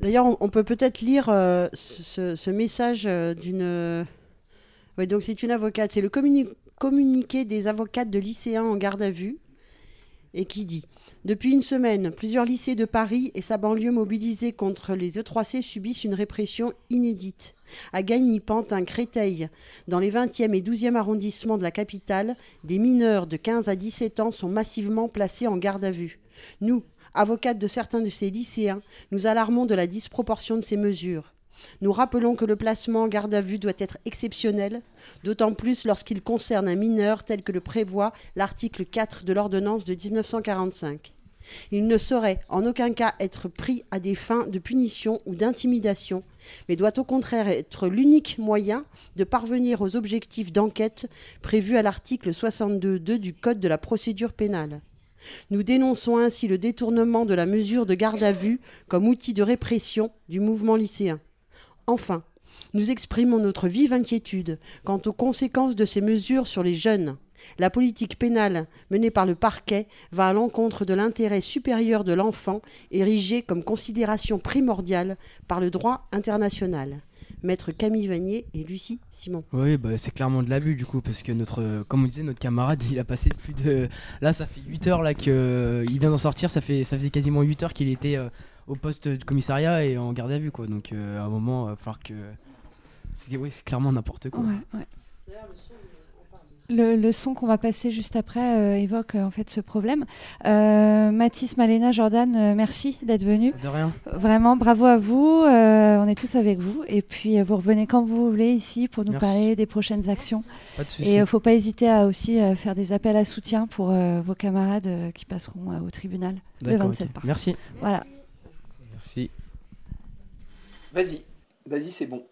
D'ailleurs, on, peut peut-être lire euh, ce, message euh, d'une. Oui, donc c'est une avocate. C'est le communi- communiqué des avocates de lycéens en garde à vue et qui dit Depuis une semaine, plusieurs lycées de Paris et sa banlieue mobilisés contre les E3C subissent une répression inédite. À Gagny-Pantin, Créteil, dans les 20e et 12e arrondissements de la capitale, des mineurs de 15 à 17 ans sont massivement placés en garde à vue. Nous, avocates de certains de ces lycéens, nous alarmons de la disproportion de ces mesures. Nous rappelons que le placement en garde à vue doit être exceptionnel, d'autant plus lorsqu'il concerne un mineur tel que le prévoit l'article 4 de l'ordonnance de 1945. Il ne saurait en aucun cas être pris à des fins de punition ou d'intimidation, mais doit au contraire être l'unique moyen de parvenir aux objectifs d'enquête prévus à l'article 62.2 du Code de la procédure pénale. Nous dénonçons ainsi le détournement de la mesure de garde à vue comme outil de répression du mouvement lycéen. Enfin, nous exprimons notre vive inquiétude quant aux conséquences de ces mesures sur les jeunes. La politique pénale menée par le parquet va à l'encontre de l'intérêt supérieur de l'enfant, érigé comme considération primordiale par le droit international. Maître Camille Vanier et Lucie Simon. Oui, bah, c'est clairement de l'abus du coup, parce que notre, euh, comme on disait, notre camarade, il a passé plus de. Là, ça fait 8 heures là qu'il vient d'en sortir, ça, fait, ça faisait quasiment 8 heures qu'il était euh, au poste de commissariat et en garde à vue, quoi. Donc, euh, à un moment, il va falloir que. C'est oui, c'est clairement n'importe quoi. Ouais, ouais. Le, le son qu'on va passer juste après euh, évoque euh, en fait ce problème. Euh, Mathis, Malena, Jordan, euh, merci d'être venus. De rien. Vraiment, bravo à vous. Euh, on est tous avec vous. Et puis, euh, vous revenez quand vous voulez ici pour nous Merci. parler des prochaines actions. Pas de soucis. Et il ne faut pas hésiter à aussi euh, faire des appels à soutien pour euh, vos camarades euh, qui passeront euh, au tribunal le D'accord, 27 ok. mars. Merci. Voilà. Merci. Vas-y, vas-y, c'est bon.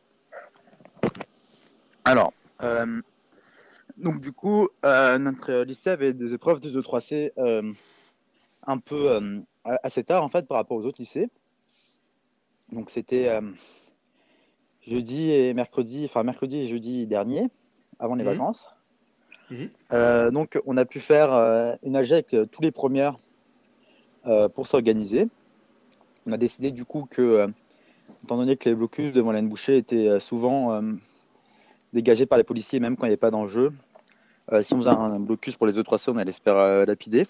Alors, euh, donc du coup, euh, notre lycée avait des épreuves de 2-3C euh, un peu euh, assez tard en fait par rapport aux autres lycées. Donc c'était jeudi et mercredi, enfin mercredi et jeudi dernier, avant les Mhm. vacances. Mhm. Donc on a pu faire une AG avec tous les premières pour s'organiser. On a décidé du coup que, étant donné que les blocus devant la bouchée étaient souvent dégagés par les policiers, même quand il n'y avait pas d'enjeu, euh, si on faisait un blocus pour les E3C, on allait se faire euh, lapider.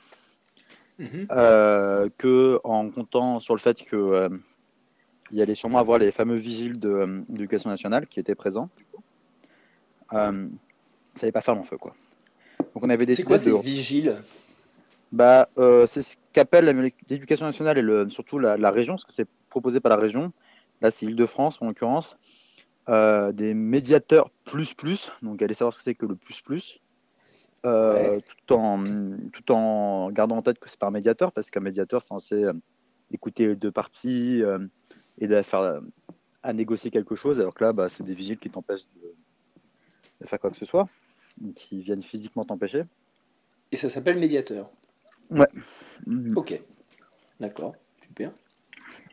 Mhm. Euh, que en comptant sur le fait que euh, il y allait sûrement avoir les fameux vigiles de l'éducation nationale qui étaient présents. Ça n'allait pas faire long feu quoi. Donc on avait C'est décidé quoi de ces vigiles? Bah, euh, c'est ce qu'appelle l'éducation nationale et le, surtout la, la région, parce que c'est proposé par la région. Là, c'est Île-de-France en l'occurrence. Euh, des médiateurs plus plus, donc allez savoir ce que c'est que le plus plus, euh, tout, en, tout en gardant en tête que c'est pas un médiateur, parce qu'un médiateur c'est censé euh, écouter les deux parties et à, faire, à négocier quelque chose, alors que là, bah, c'est des vigiles qui t'empêchent de, de faire quoi que ce soit, qui viennent physiquement t'empêcher. Et ça s'appelle médiateur. Ouais. Mhm. Ok. D'accord. Super.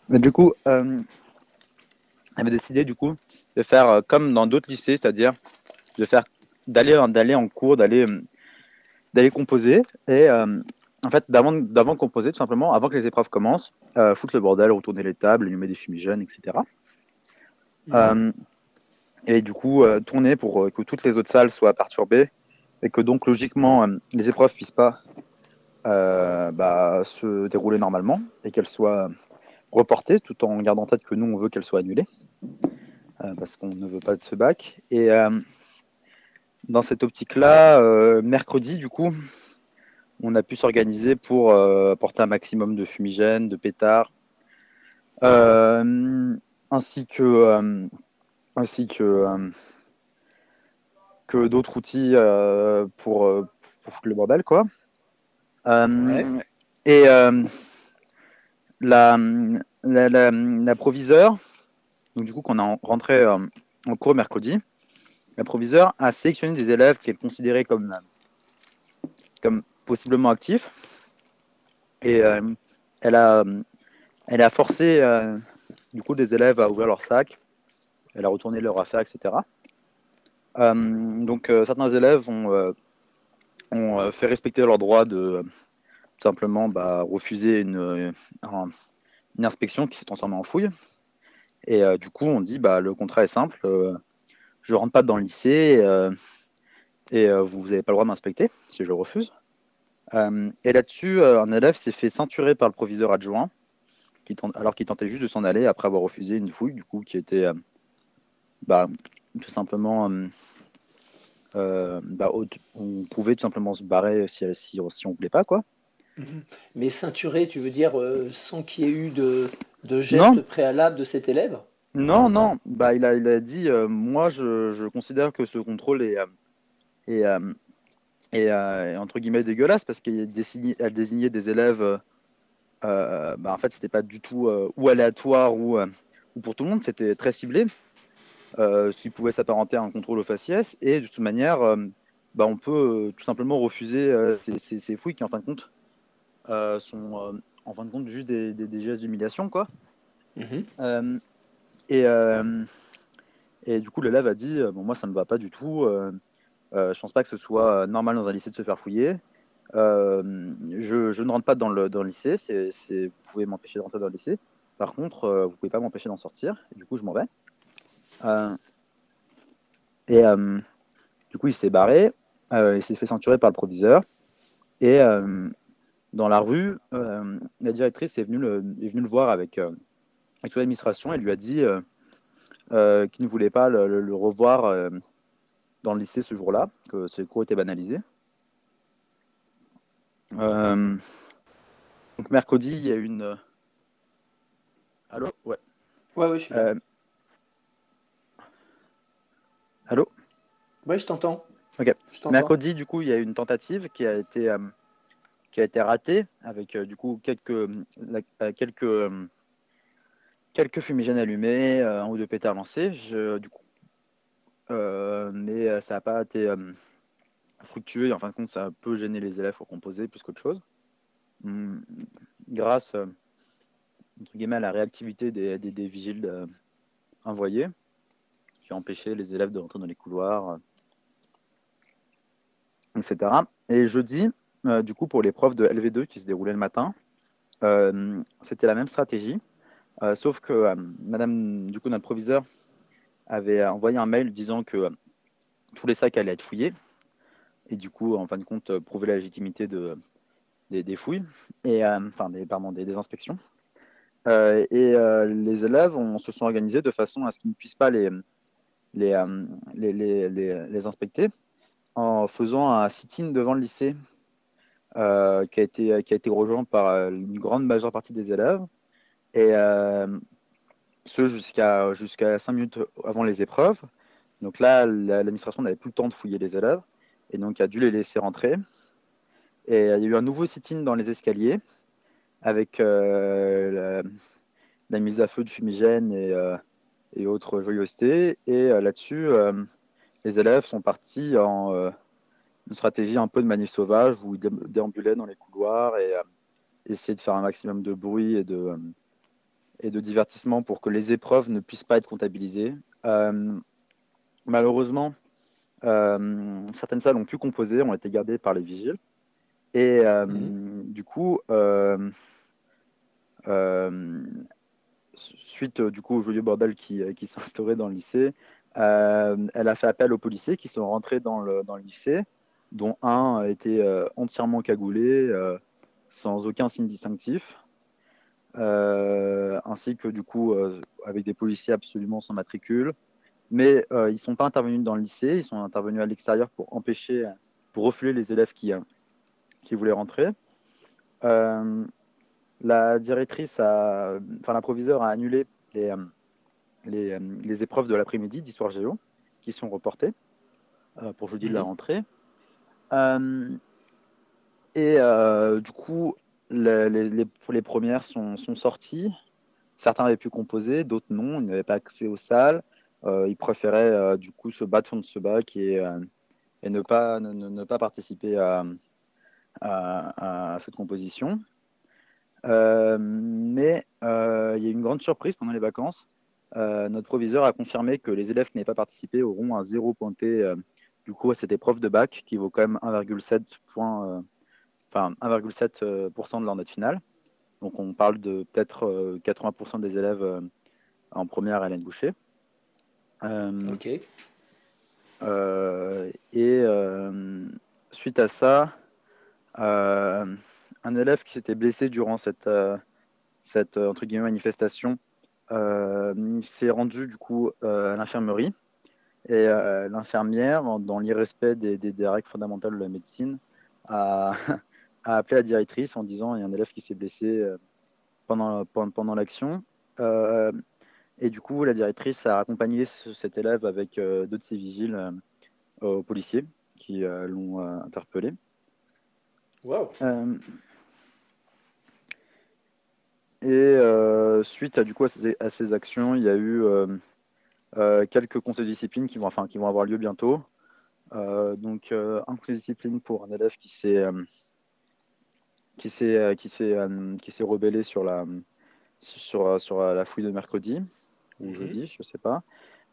Mais du coup, euh, on avait décidé du coup de faire euh, comme dans d'autres lycées, c'est-à-dire de faire d'aller d'aller en cours, d'aller euh, d'aller composer et euh, en fait d'avant d'avant composer tout simplement, avant que les épreuves commencent, euh, foutre le bordel, retourner les tables, allumer des fumigènes, etc. Euh, et du coup euh, tourner pour que toutes les autres salles soient perturbées et que donc logiquement les épreuves puissent pas bah, se dérouler normalement et qu'elles soient reportées tout en gardant en tête que nous on veut qu'elles soient annulées parce qu'on ne veut pas de ce bac et euh, dans cette optique là mercredi du coup on a pu s'organiser pour euh, apporter un maximum de fumigènes de pétards euh, ainsi que euh, ainsi que euh, que d'autres outils euh, pour, euh, pour foutre le bordel quoi euh, Ouais. et euh, la, la, la, la proviseure, donc du coup qu'on a en- rentré euh, en cours mercredi, la proviseure a sélectionné des élèves qu'elle considérait comme, euh, comme possiblement actifs. Et euh, elle, a, forcé du coup des élèves à ouvrir leur sac, elle a retourné leur affaire, etc. Donc certains élèves ont, fait respecter leur droit de tout simplement bah, refuser une, un- une inspection qui s'est transformée en fouille. Et du coup, on dit bah, le contrat est simple, je rentre pas dans le lycée et vous n'avez pas le droit de m'inspecter si je refuse. et là-dessus, un élève s'est fait ceinturer par le proviseur adjoint alors qu'il tentait juste de s'en aller après avoir refusé une fouille, du coup, qui était bah, tout simplement euh, bah, on pouvait tout simplement se barrer si, si, si on voulait pas, quoi. Mhm. Mais ceinturé, tu veux dire euh, sans qu'il y ait eu de, de geste préalable de cet élève? Non, non. Bah, il, a, il a dit euh, Moi, je, je, considère que ce contrôle est, est, est, entre guillemets dégueulasse parce qu'elle désignait, des élèves. bah, en fait, c'était pas du tout ou aléatoire ou, ou pour tout le monde, c'était très ciblé euh, s'il pouvait s'apparenter à un contrôle au faciès. Et de toute manière, euh, bah, on peut euh, tout simplement refuser ces, fouilles qui, en fin de compte, sont en fin de compte juste des, des, gestes d'humiliation. quoi. Mhm. et, et du coup, l'élève a dit bon, Moi, ça ne me va pas du tout. je pense pas que ce soit normal dans un lycée de se faire fouiller. je, je, ne rentre pas dans le, dans le lycée. C'est, vous pouvez m'empêcher de rentrer dans le lycée. Par contre, vous pouvez pas m'empêcher d'en sortir. Et du coup, je m'en vais. Euh, et euh, du coup, il s'est barré. Euh, il s'est fait ceinturer par le proviseur. Et dans la rue, la directrice est venue le, est venue le voir avec, avec toute l'administration et lui a dit qu'il ne voulait pas le, revoir dans le lycée ce jour-là, que ses cours étaient banalisés. donc mercredi, il y a une. Allô? Ouais. Ouais, ouais, je suis là. Allô? Oui, je t'entends. Ok. Mercredi, du coup, il y a une tentative qui a été, euh, qui a été ratée avec euh, du coup quelques, euh, quelques, quelques fumigènes allumés, ou deux pétards lancés. Mais ça n'a pas été fructueux et en fin de compte, ça a peu gêné les élèves pour composer plus qu'autre chose. Hum, grâce entre guillemets, à la réactivité des, des, vigiles envoyés empêcher les élèves de rentrer dans les couloirs, euh, etc. Et jeudi, euh, du coup, pour l'épreuve de LV2 qui se déroulait le matin, euh, c'était la même stratégie, sauf que Madame, du coup, notre proviseur avait envoyé un mail disant que tous les sacs allaient être fouillés, et du coup, en fin de compte, prouver la légitimité de, des, fouilles, et, enfin, des, pardon, des, inspections. et les élèves se sont organisés de façon à ce qu'ils ne puissent pas les, euh, les, les, les, les, inspecter en faisant un sit-in devant le lycée euh, qui, a été, qui a été rejoint par euh, une grande majeure partie des élèves. Et ce jusqu'à jusqu'à 5 minutes avant les épreuves. Donc là, l'administration n'avait plus le temps de fouiller les élèves et donc a dû les laisser rentrer. Et il y a eu un nouveau sit-in dans les escaliers avec la, mise à feu de fumigène et, et autres joyeusetés. Et euh, là-dessus, euh, les élèves sont partis en euh, une stratégie un peu de manif sauvage où ils déambulaient dans les couloirs et essayaient de faire un maximum de bruit et de, et de divertissement pour que les épreuves ne puissent pas être comptabilisées. malheureusement, certaines salles ont pu composer, ont été gardées par les vigiles. Et mmh. du coup, suite euh, du coup au joyeux bordel qui, euh, qui s'instaurait dans le lycée, euh, elle a fait appel aux policiers qui sont rentrés dans le, dans le lycée, dont un a été entièrement cagoulé, sans aucun signe distinctif, ainsi que du coup avec des policiers absolument sans matricule. Mais ils ne sont pas intervenus dans le lycée, ils sont intervenus à l'extérieur pour empêcher, pour refouler les élèves qui, qui voulaient rentrer. La directrice, a, enfin la proviseure a annulé les, euh, les, euh, les épreuves de l'après-midi d'histoire géo qui sont reportées euh, pour jeudi de la mhm. rentrée. Et du coup, les, premières sont, sorties. Certains avaient pu composer, d'autres non. Ils n'avaient pas accès aux salles. ils préféraient du coup se battre contre ce bac et, et ne, pas, ne, pas participer à, cette composition. Euh, mais euh, il y a une grande surprise pendant les vacances. Euh, notre proviseur a confirmé que les élèves qui n'avaient pas participé auront un zéro pointé du coup à cette épreuve de bac qui vaut quand même 1,7 point, enfin 1,7% de leur note finale. Donc on parle de peut-être 80% des élèves en première Hélène Boucher. ok. et suite à ça, un élève qui s'était blessé durant cette, cette entre guillemets, manifestation s'est rendu du coup à l'infirmerie et l'infirmière, dans l'irrespect des, des, règles fondamentales de la médecine, a, a, appelé la directrice en disant il y a un élève qui s'est blessé pendant, pendant, l'action. et du coup, la directrice a accompagné cet élève avec deux de ses vigiles aux policiers qui l'ont interpellé. Wow. Et suite à, du coup, à ces, actions, il y a eu quelques conseils de discipline qui vont, enfin, qui vont avoir lieu bientôt. donc, un conseil de discipline pour un élève qui s'est qui s'est qui s'est qui s'est rebellé sur la sur, sur la fouille de mercredi ou mhm. jeudi, je sais pas.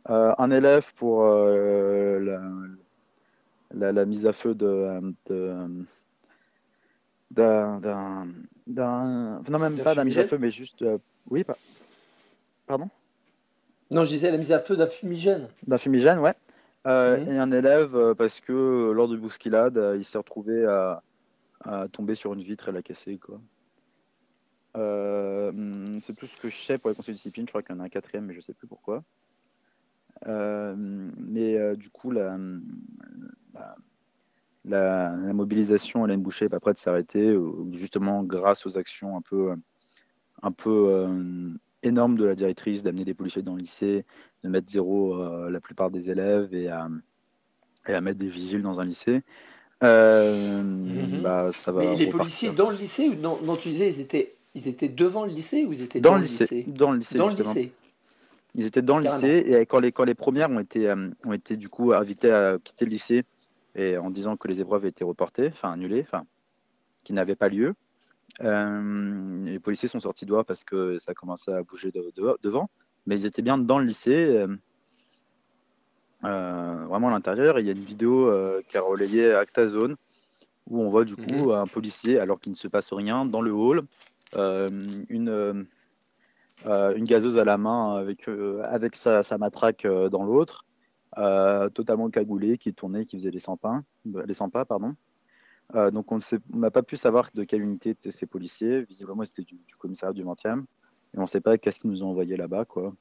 un élève pour la, la, mise à feu de, de d'un. Non, même pas d'un mise à feu, mais juste. Euh, oui, pas... pardon? Non, je disais la mise à feu d'un fumigène. D'un fumigène, ouais. Euh, mhm. Et un élève, euh, parce que lors de bousculade, il s'est retrouvé à, à, tomber sur une vitre et la casser, quoi. c'est tout ce que je sais pour les conseils de discipline. Je crois qu'il y en a un quatrième, mais je sais plus pourquoi. mais du coup, la, la, mobilisation à Boucher n'est pas prête de s'arrêter, justement grâce aux actions un peu, un peu euh, énormes de la directrice d'amener des policiers dans le lycée, de mettre zéro euh, la plupart des élèves et à, et à mettre des vigiles dans un lycée. Euh, mhm. bah, ça va Mais les policiers dans le lycée ou non, non tu disais ils étaient, ils étaient devant le lycée ou ils étaient dans, le lycée, Dans le lycée. Dans le lycée. Ils étaient dans le lycée et quand les, quand les premières ont été, ont été du coup invitées à quitter le lycée et en disant que les épreuves étaient reportées, enfin annulées, enfin qui n'avaient pas lieu. Euh, les policiers sont sortis dehors parce que ça commençait à bouger devant, mais ils étaient bien dans le lycée, euh, euh, vraiment à l'intérieur. Il y a une vidéo qui a relayé Acta Zone où on voit du coup mhm. un policier, alors qu'il ne se passe rien, dans le hall, une, une gazeuse à la main avec, avec sa, sa matraque dans l'autre, euh, totalement cagoulé, qui tournait, qui faisait les 100 pas, les 100 pas pardon. Euh, donc on n'a pas pu savoir de quelle unité étaient ces policiers. Visiblement, c'était du, commissariat du 20e. Et on ne sait pas qu'est-ce qu'ils nous ont envoyé là-bas. quoi.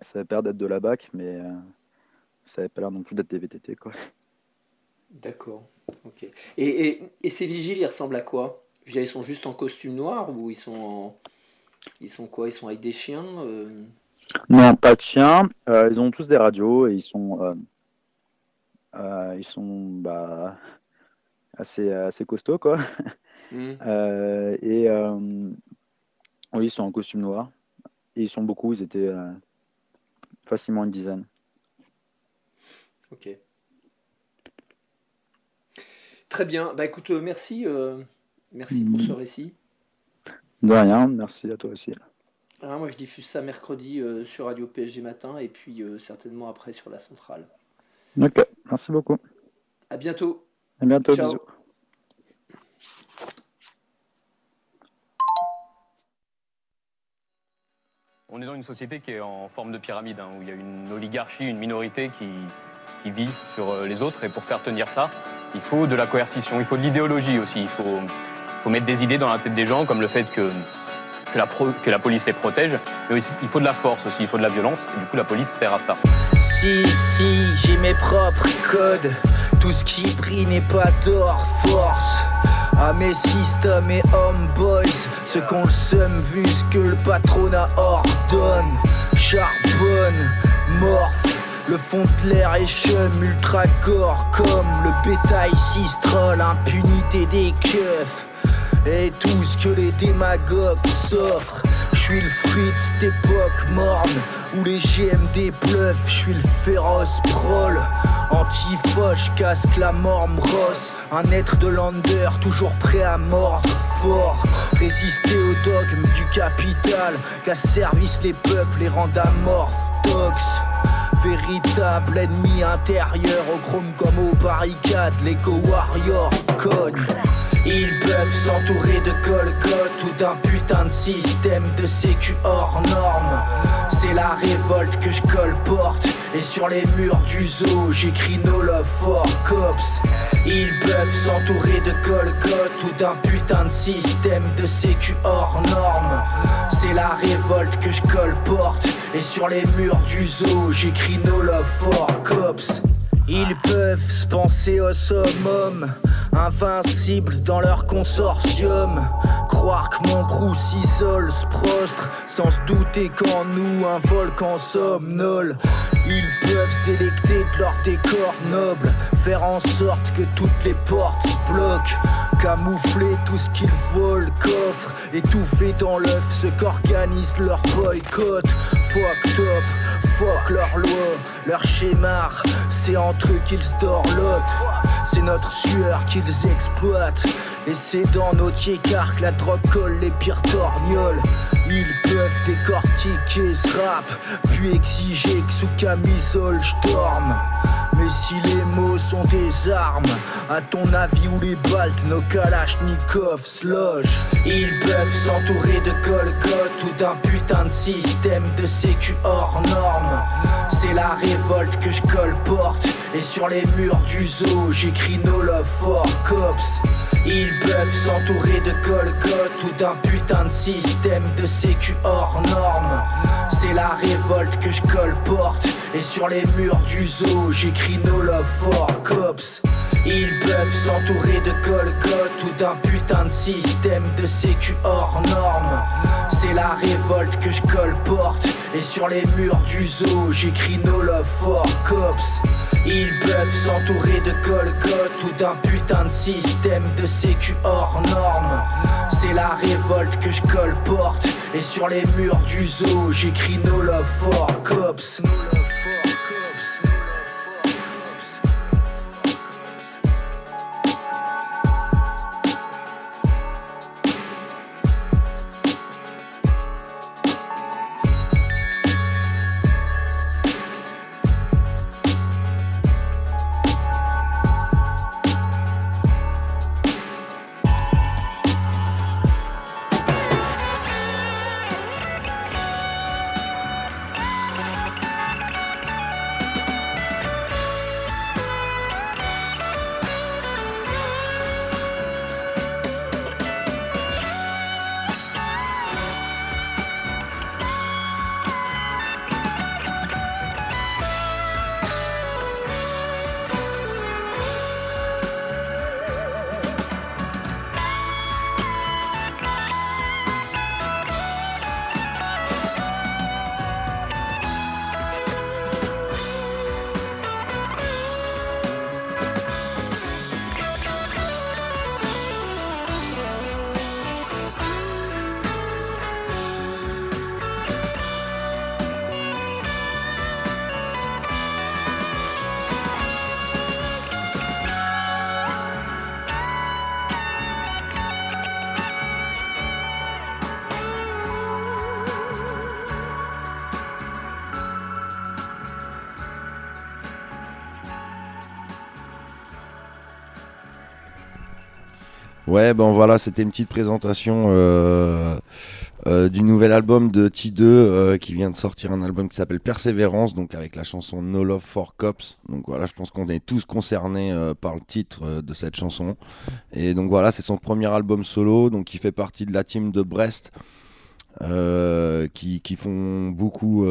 Ça avait l'air d'être de la BAC, mais euh, ça n'avait pas l'air non plus d'être des VTT. quoi. D'accord. Ok. Et, et, et, ces vigiles, ils ressemblent à quoi? Je Ils sont juste en costume noir ou ils sont Ils sont quoi? Ils sont avec des chiens non, pas de chien. Euh, ils ont tous des radios et ils sont, euh, euh, ils sont bah, assez, assez costauds, quoi. Mmh. et oui, ils sont en costume noir. Et ils sont beaucoup, ils étaient facilement une dizaine. Ok. Très bien. Bah écoute, merci, merci pour ce mmh. récit. De rien, merci à toi aussi. Ah, moi, je diffuse ça mercredi euh, sur Radio PSG Matin et puis euh, certainement après sur la centrale. Ok, merci beaucoup. À bientôt. À bientôt, bisous. On est dans une société qui est en forme de pyramide, hein, où il y a une oligarchie, une minorité qui, qui vit sur euh, les autres. Et pour faire tenir ça, il faut de la coercition, il faut de l'idéologie aussi. Il faut, faut mettre des idées dans la tête des gens, comme le fait que que la, que la police les protège, mais il faut de la force aussi, il faut de la violence, et du coup la police sert à ça. Si, si, j'ai mes propres codes, tout ce qui brille n'est pas d'or, force. À mes systèmes et homeboys, ceux qu'on le vu ce que le patronat ordonne. Charbonne, morphe, le fond de l'air est chum, ultra corps comme le bétail cistrol, impunité des keufs et tout ce que les démagogues s'offrent. Je suis le fruit de morne où les GMD bluffent. Je suis le féroce prol. Antifoche, casque la morme rosse. Un être de lander toujours prêt à mordre fort. Résister aux dogmes du capital. Qu'à service les peuples les rendent amorphes. Tox. Véritable ennemi intérieur, au chrome comme aux barricades, l'éco warrior cogne. Ils peuvent s'entourer de col ou d'un putain de système de sécu hors norme. C'est la révolte que je colporte. Et sur les murs du zoo, j'écris No Love for Cops. Ils peuvent s'entourer de colcotte ou d'un putain de système de sécu hors norme. C'est la révolte que je colporte. Et sur les murs du zoo, j'écris No Love for Cops. Ils peuvent se penser au summum, invincibles dans leur consortium. Croire que mon crew s'isole, se prostre, sans se douter qu'en nous un volcan somnole. Ils peuvent se délecter de leur décor noble, faire en sorte que toutes les portes se bloquent. Camoufler tout ce qu'ils volent, coffre, étouffer dans l'œuf ce qu'organise leur boycott. Fuck top, fuck leur loi, leur schéma, c'est entre eux qu'ils se. C'est notre sueur qu'ils exploitent. Et c'est dans nos tiécars que la drogue colle les pires torgnoles. Ils peuvent décortiquer ce rap, puis exiger que sous camisole je dorme. Mais si les mots sont des armes, à ton avis où les baltes, nos kalachnikovs logent? Ils peuvent s'entourer de colcotte ou d'un putain de système de sécu hors norme. C'est la révolte que je colporte, et sur les murs du zoo, j'écris No Love for Cops. Ils peuvent s'entourer de colcotte ou d'un putain de système de sécu hors norme. C'est la révolte que je colporte. Et sur les murs du zoo, j'écris No Love for Cops. Ils peuvent s'entourer de colcotte ou d'un putain de système de sécu hors norme. C'est la révolte que je colporte. Et sur les murs du zoo, j'écris No Love for Cops. Ils peuvent s'entourer de colcotte ou d'un putain de système de sécu hors norme. C'est la révolte que je colporte. Et sur les murs du zoo, j'écris No Love for Cops. Ouais, ben voilà, c'était une petite présentation euh, euh, du nouvel album de T2 euh, qui vient de sortir un album qui s'appelle Persévérance, donc avec la chanson No Love for Cops. Donc voilà, je pense qu'on est tous concernés par le titre de cette chanson. Et donc voilà, c'est son premier album solo, donc il fait partie de la team de Brest qui, font beaucoup,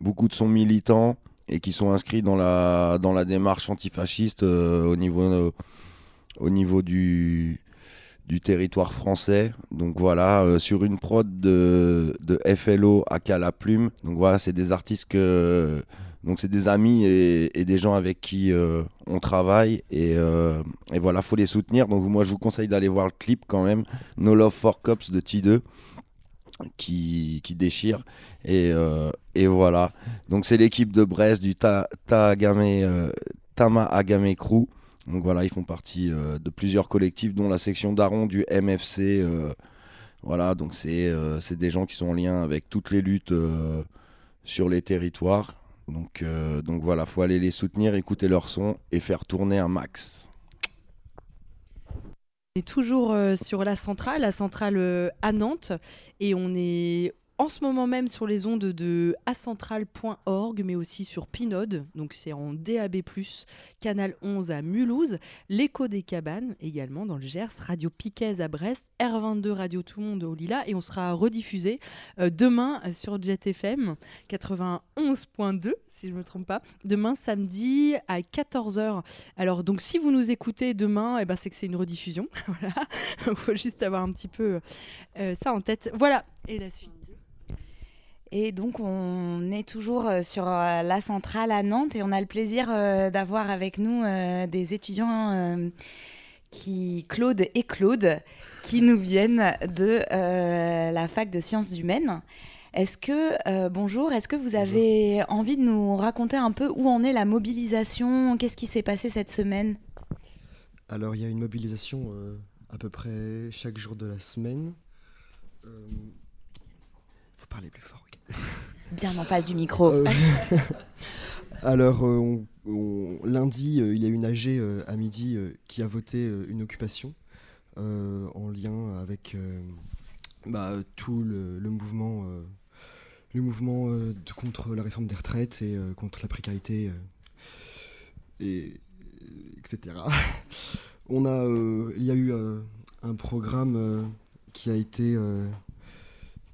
beaucoup de sons militants et qui sont inscrits dans la, dans la démarche antifasciste au niveau au niveau du, du territoire français. Donc voilà, euh, sur une prod de, de FLO à La Plume. Donc voilà, c'est des artistes que. Donc c'est des amis et, des gens avec qui euh, on travaille et, euh, et, voilà, faut les soutenir. Donc moi je vous conseille d'aller voir le clip quand même, No Love for Cops de T2 qui, qui déchire et, et, voilà. Donc c'est l'équipe de Brest du Ta, Ta Tama Agame Crew donc voilà, ils font partie euh, de plusieurs collectifs, dont la section d'Aron du MFC. Euh, voilà, donc euh, c'est des gens qui sont en lien avec toutes les luttes sur les territoires. Donc, donc voilà, faut aller les soutenir, écouter leur son et faire tourner un max. On est toujours sur la centrale, la centrale à Nantes, et on est en ce moment même sur les ondes de acentral.org, mais aussi sur Pinode, donc c'est en DAB+, Canal 11 à Mulhouse, l'Écho des Cabanes également dans le Gers, Radio Piquez à Brest, R22 Radio Tout le Monde au Lila, et on sera rediffusé euh, demain sur Jet FM 91.2, si je ne me trompe pas, demain samedi à 14h. Alors donc si vous nous écoutez demain, eh ben, c'est que c'est une rediffusion, voilà, il faut juste avoir un petit peu euh, ça en tête. Voilà, et la suite. Et donc, on est toujours euh, sur euh, la centrale à Nantes et on a le plaisir euh, d'avoir avec nous des étudiants qui, Claude et Claude, qui nous viennent de la fac de sciences humaines. Est-ce que, bonjour, est-ce que vous avez envie de nous raconter un peu où en est la mobilisation? Qu'est-ce qui s'est passé cette semaine? Alors, il y a une mobilisation à peu près chaque jour de la semaine. Il faut parler plus fort. Bien en face du micro. Euh, alors, euh, lundi, euh, il y a une AG à midi qui a voté une occupation en lien avec bah, tout le, mouvement, le mouvement contre la réforme des retraites et contre la précarité, et, etc. On a, il y a eu un programme qui a été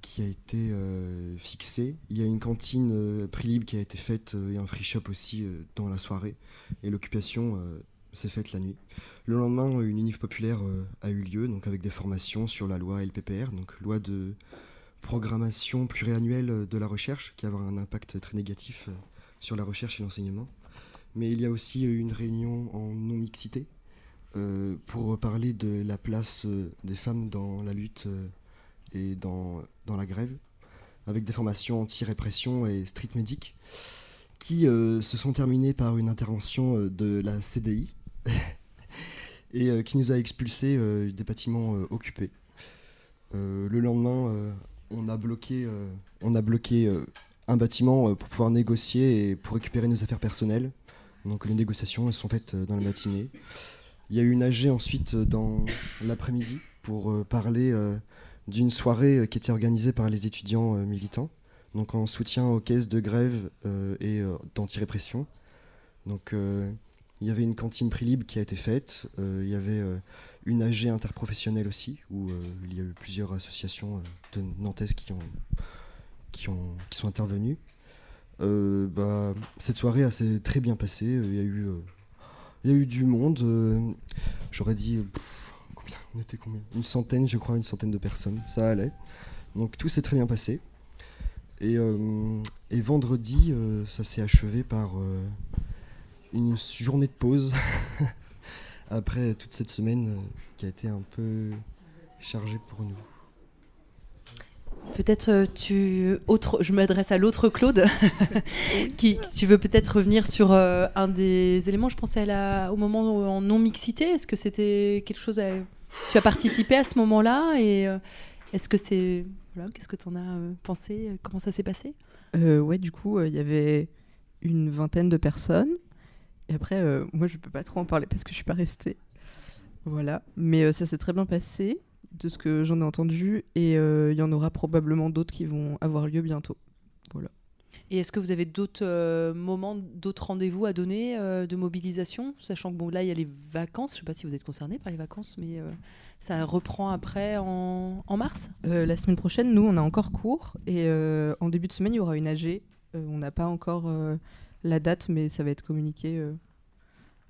qui a été euh, fixé. Il y a une cantine euh, prix libre qui a été faite euh, et un free shop aussi dans la soirée. Et l'occupation s'est faite la nuit. Le lendemain, une unif populaire a eu lieu, donc avec des formations sur la loi LPPR, donc loi de programmation pluriannuelle de la recherche, qui a un impact très négatif sur la recherche et l'enseignement. Mais il y a aussi une réunion en non-mixité pour parler de la place des femmes dans la lutte et dans, dans la grève, avec des formations anti-répression et street medic, qui euh, se sont terminées par une intervention euh, de la CDI et euh, qui nous a expulsés des bâtiments occupés. le lendemain, on a bloqué, on a bloqué un bâtiment pour pouvoir négocier et pour récupérer nos affaires personnelles. Donc les négociations sont faites dans la matinée. Il y a eu une AG ensuite dans l'après-midi pour parler d'une soirée euh, qui était organisée par les étudiants euh, militants, donc en soutien aux caisses de grève euh, et d'anti-répression. Donc il y avait une cantine prix qui a été faite, il y avait une AG interprofessionnelle aussi, où il y a eu plusieurs associations de Nantaises qui, ont, qui, ont, qui sont intervenues. bah, cette soirée s'est très bien passée, il y, a eu, il y a eu du monde, j'aurais dit on était combien Une centaine, je crois, une centaine de personnes. Ça allait. Donc tout s'est très bien passé. Et, euh, vendredi, euh, ça s'est achevé par euh, une journée de pause. Après toute cette semaine qui a été un peu chargée pour nous. Peut-être tu autre, je m'adresse à l'autre Claude, qui tu veux peut-être revenir sur un des éléments. Je pensais au moment en non mixité. Est-ce que c'était quelque chose à tu as participé à ce moment-là et euh, est-ce que c'est voilà, qu'est-ce que tu en as euh, pensé? Comment ça s'est passé? Euh, Ouais, du coup, il y avait une vingtaine de personnes. Et après, moi, je peux pas trop en parler parce que je suis pas restée. Voilà, mais ça s'est très bien passé de ce que j'en ai entendu et il y en aura probablement d'autres qui vont avoir lieu bientôt. Voilà. Et est-ce que vous avez d'autres euh, moments, d'autres rendez-vous à donner euh, de mobilisation? Sachant que bon, là, il y a les vacances. Je ne sais pas si vous êtes concerné par les vacances, mais euh, ça reprend après en, mars? La semaine prochaine, nous, on a encore cours. Et en début de semaine, il y aura une AG. on n'a pas encore la date, mais ça va être communiqué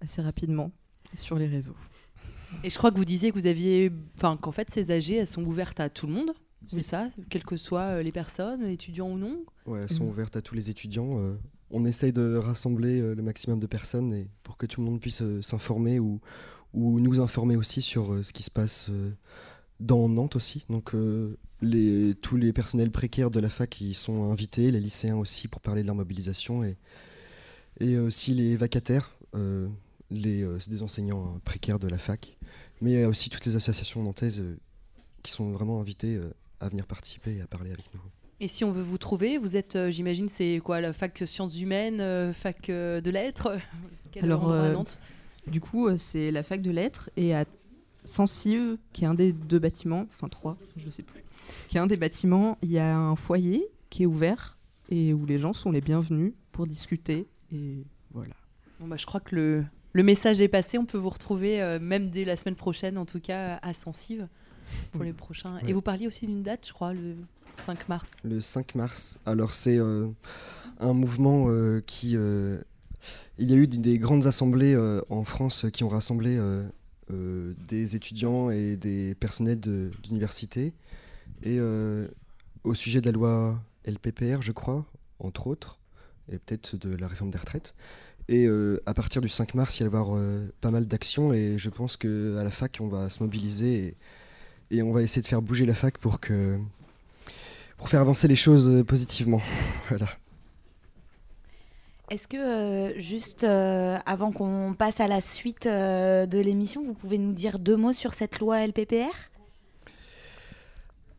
assez rapidement sur les réseaux. Et je crois que vous disiez que vous aviez, enfin, qu'en fait, ces AG, elles sont ouvertes à tout le monde. C'est ça, quelles que soient euh, les personnes, étudiants ou non? Ouais, elles sont mm. ouvertes à tous les étudiants. Euh, on essaye de rassembler euh, le maximum de personnes et pour que tout le monde puisse s'informer ou, ou nous informer aussi sur ce qui se passe dans Nantes aussi. Donc les, tous les personnels précaires de la fac y sont invités, les lycéens aussi pour parler de leur mobilisation et, et aussi les vacataires, les, c'est des enseignants hein, précaires de la fac, mais aussi toutes les associations nantaises qui sont vraiment invités à venir participer et à parler avec nous. Et si on veut vous trouver, vous êtes, euh, j'imagine, c'est quoi, la fac sciences humaines, euh, fac euh, de lettres? Alors, à Nantes? Du coup, c'est la fac de lettres et à Sensive, qui est un des deux bâtiments, enfin trois, je sais plus, qui est un des bâtiments, il y a un foyer qui est ouvert et où les gens sont les bienvenus pour discuter. Et voilà. Bon, bah, je crois que le, le message est passé. On peut vous retrouver euh, même dès la semaine prochaine, en tout cas à Sensive, pour les prochains. Et vous parliez aussi d'une date, je crois, le 5 mars. Le 5 mars. Alors c'est euh, un mouvement euh, qui... euh, il y a eu des- des grandes assemblées en France qui ont rassemblé des étudiants et des personnels de- d'université. Et au sujet de la loi LPPR, je crois, entre autres, et peut-être de la réforme des retraites. Et euh, à partir du 5 mars, il va y avoir euh, pas mal d'actions et je pense qu'à la fac, on va se mobiliser et, on va essayer de faire bouger la fac pour faire avancer les choses euh, positivement. voilà. Est-ce que, juste avant qu'on passe à la suite de l'émission, vous pouvez nous dire deux mots sur cette loi LPPR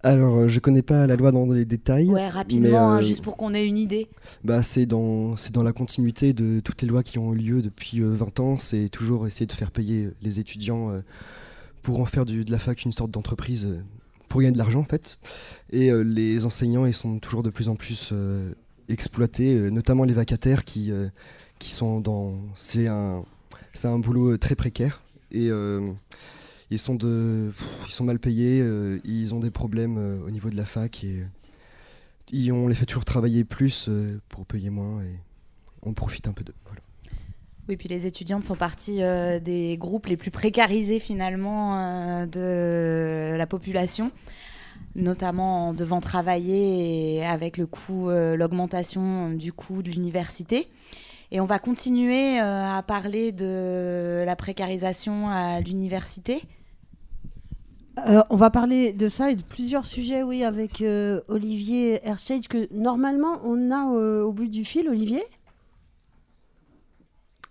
Alors, euh, je connais pas la loi dans les détails. Ouais, rapidement, mais, hein, euh, juste pour qu'on ait une idée. Bah, c'est dans, c'est dans la continuité de toutes les lois qui ont eu lieu depuis euh, 20 ans. C'est toujours essayer de faire payer les étudiants euh, pour en faire du- de la fac une sorte d'entreprise pour gagner de l'argent, en fait. Et les enseignants, ils sont toujours de plus en plus exploités, notamment les vacataires qui, qui sont dans. C'est un, c'est un boulot très précaire. Et. Ils sont, mal payés, euh, ils ont des problèmes euh, au niveau de la fac et ils- on les fait toujours travailler plus euh, pour payer moins et on profite un peu d'eux. Oui, puis les étudiants font partie des groupes les plus précarisés finalement de la population, notamment en devant travailler et avec le coût, l'augmentation du coût de l'université. Et on va continuer à parler de la précarisation à l'université. Euh, on va parler de ça et de plusieurs sujets, oui, avec euh, Olivier Hershage, que normalement on a euh, au bout du fil. Olivier?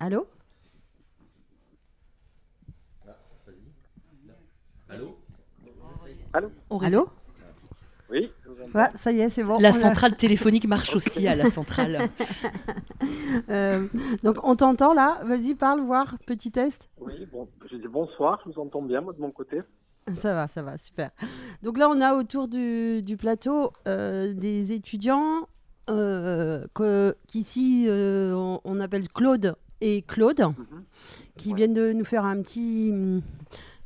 Allô? Allô? On Allô? Oui. Ouais, Ça y est, c'est bon. La centrale téléphonique marche aussi à la centrale. Euh, donc on t'entend là? Vas-y, parle, voir. Petit test. Oui, bon, je dis bonsoir, je vous entends bien, moi, de mon côté. Ça va, ça va, super. Donc là, on a autour du, du plateau euh, des étudiants euh, qu'ici euh, on, on appelle Claude et Claude, qui viennent de nous faire un petit